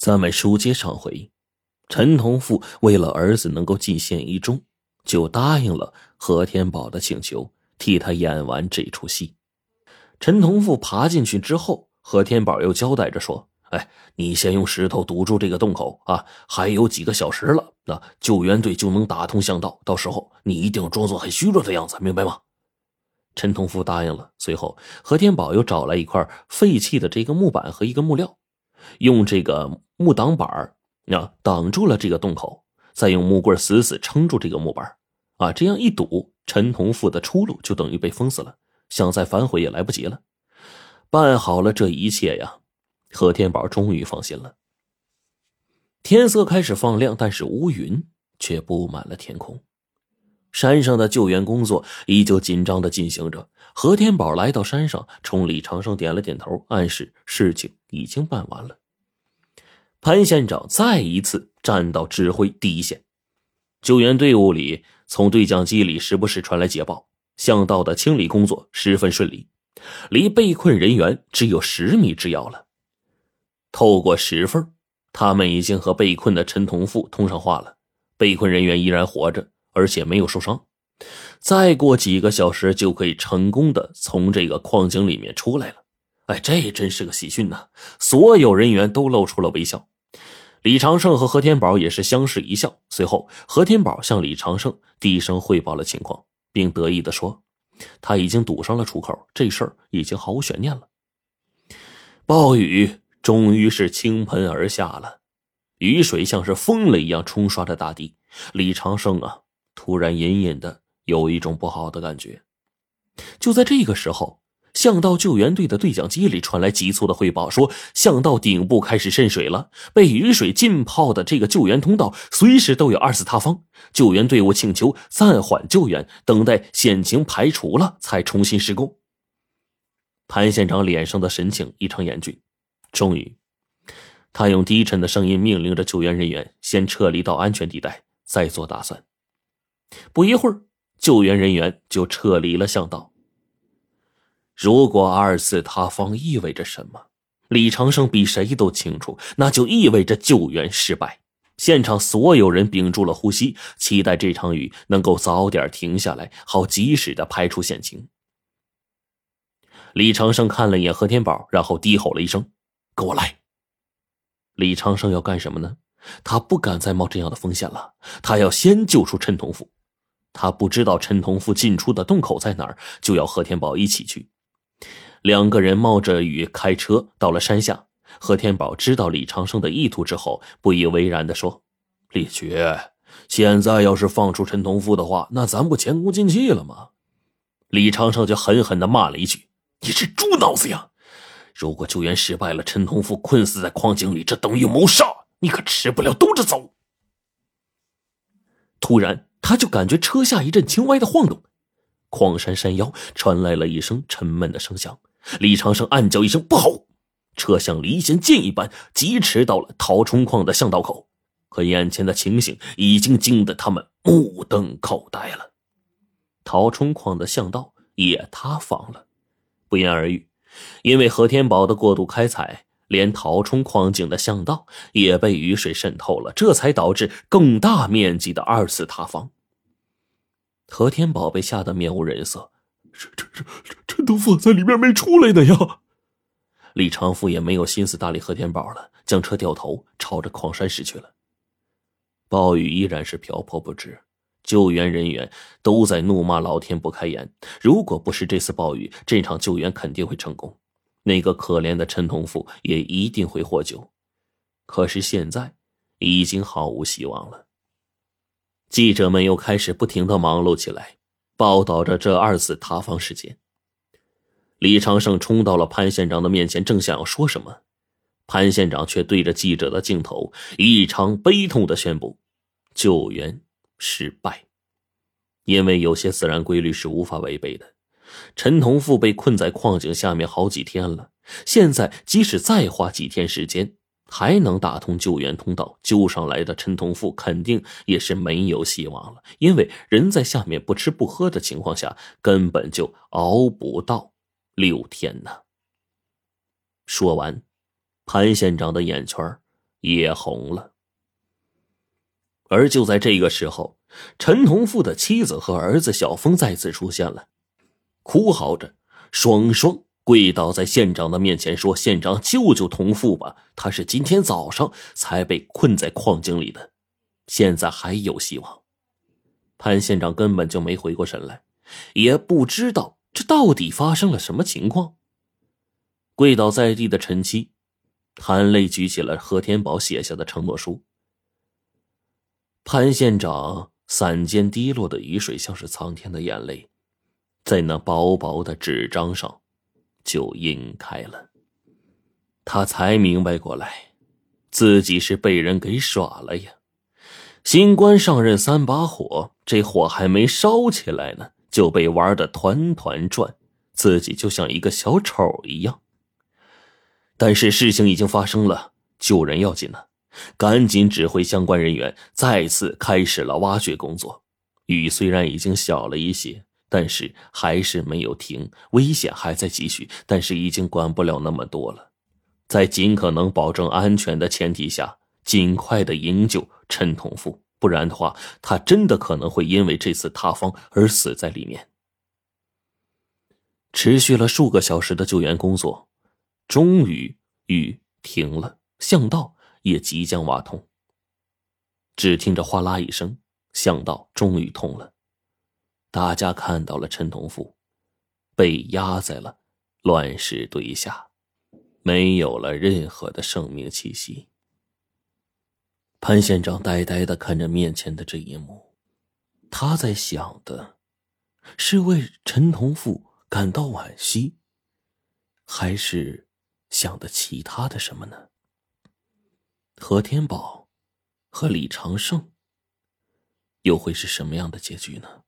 咱们书接上回，陈同富为了儿子能够进县一中，就答应了何天宝的请求，替他演完这出戏。陈同富爬进去之后，何天宝又交代着说：“哎，你先用石头堵住这个洞口啊！还有几个小时了，那救援队就能打通巷道。到时候你一定装作很虚弱的样子，明白吗？”陈同富答应了。随后，何天宝又找来一块废弃的这个木板和一个木料。用这个木挡板啊挡住了这个洞口，再用木棍死死撑住这个木板啊，这样一堵，陈同富的出路就等于被封死了，想再反悔也来不及了。办好了这一切呀，何天宝终于放心了。天色开始放亮，但是乌云却布满了天空。山上的救援工作依旧紧张的进行着。何天宝来到山上，冲李长生点了点头，暗示事情已经办完了。潘县长再一次站到指挥第一线，救援队伍里从对讲机里时不时传来捷报：巷道的清理工作十分顺利，离被困人员只有十米之遥了。透过石缝，他们已经和被困的陈同富通上话了，被困人员依然活着。而且没有受伤，再过几个小时就可以成功的从这个矿井里面出来了。哎，这真是个喜讯呐！所有人员都露出了微笑。李长胜和何天宝也是相视一笑。随后，何天宝向李长胜低声汇报了情况，并得意的说：“他已经堵上了出口，这事儿已经毫无悬念了。”暴雨终于是倾盆而下了，雨水像是疯了一样冲刷着大地。李长胜啊！突然，隐隐的有一种不好的感觉。就在这个时候，巷道救援队的对讲机里传来急促的汇报，说巷道顶部开始渗水了，被雨水浸泡的这个救援通道随时都有二次塌方。救援队伍请求暂缓救援，等待险情排除了才重新施工。潘县长脸上的神情异常严峻，终于，他用低沉的声音命令着救援人员先撤离到安全地带，再做打算。不一会儿，救援人员就撤离了巷道。如果二次塌方意味着什么，李长生比谁都清楚，那就意味着救援失败。现场所有人屏住了呼吸，期待这场雨能够早点停下来，好及时的排除险情。李长生看了一眼何天宝，然后低吼了一声：“跟我来。”李长生要干什么呢？他不敢再冒这样的风险了，他要先救出陈同富。他不知道陈同富进出的洞口在哪儿，就要何天宝一起去。两个人冒着雨开车到了山下。何天宝知道李长生的意图之后，不以为然的说：“李局，现在要是放出陈同富的话，那咱不前功尽弃了吗？”李长生就狠狠的骂了一句：“你是猪脑子呀！如果救援失败了，陈同富困死在矿井里，这等于谋杀，你可吃不了兜着走。”突然。他就感觉车下一阵轻微的晃动，矿山山腰传来了一声沉闷的声响。李长生暗叫一声“不好”，车像离弦箭一般疾驰到了陶冲矿的巷道口。可眼前的情形已经惊得他们目瞪口呆了，陶冲矿的巷道也塌方了。不言而喻，因为何天宝的过度开采。连陶冲矿井的巷道也被雨水渗透了，这才导致更大面积的二次塌方。何天宝被吓得面无人色，这、这、这、陈同富在里面没出来呢呀！李长富也没有心思搭理何天宝了，将车掉头朝着矿山驶去了。暴雨依然是瓢泼不止，救援人员都在怒骂老天不开眼。如果不是这次暴雨，这场救援肯定会成功。那个可怜的陈同富也一定会获救，可是现在已经毫无希望了。记者们又开始不停的忙碌起来，报道着这二次塌方事件。李长胜冲到了潘县长的面前，正想要说什么，潘县长却对着记者的镜头异常悲痛的宣布：救援失败，因为有些自然规律是无法违背的。陈同富被困在矿井下面好几天了，现在即使再花几天时间，还能打通救援通道，救上来的陈同富肯定也是没有希望了。因为人在下面不吃不喝的情况下，根本就熬不到六天呢。说完，潘县长的眼圈也红了。而就在这个时候，陈同富的妻子和儿子小峰再次出现了，哭嚎着，双双跪倒在县长的面前，说：“县长，救救同父吧！他是今天早上才被困在矿井里的，现在还有希望。”潘县长根本就没回过神来，也不知道这到底发生了什么情况。跪倒在地的陈七，含泪举起了何天宝写下的承诺书。潘县长伞间滴落的雨水，像是苍天的眼泪，在那薄薄的纸张上就晕开了。他才明白过来，自己是被人给耍了呀！新官上任三把火，这火还没烧起来呢，就被玩的团团转，自己就像一个小丑一样。但是事情已经发生了，救人要紧呢。赶紧指挥相关人员再次开始了挖掘工作。雨虽然已经小了一些，但是还是没有停，危险还在继续。但是已经管不了那么多了，在尽可能保证安全的前提下，尽快的营救陈同富，不然的话，他真的可能会因为这次塌方而死在里面。持续了数个小时的救援工作，终于雨停了，巷道。也即将挖通。只听着哗啦一声，巷道终于通了。大家看到了陈同富被压在了乱石堆下，没有了任何的生命气息。潘县长呆呆的看着面前的这一幕，他在想的是为陈同富感到惋惜，还是想的其他的什么呢？何天宝和李长胜又会是什么样的结局呢？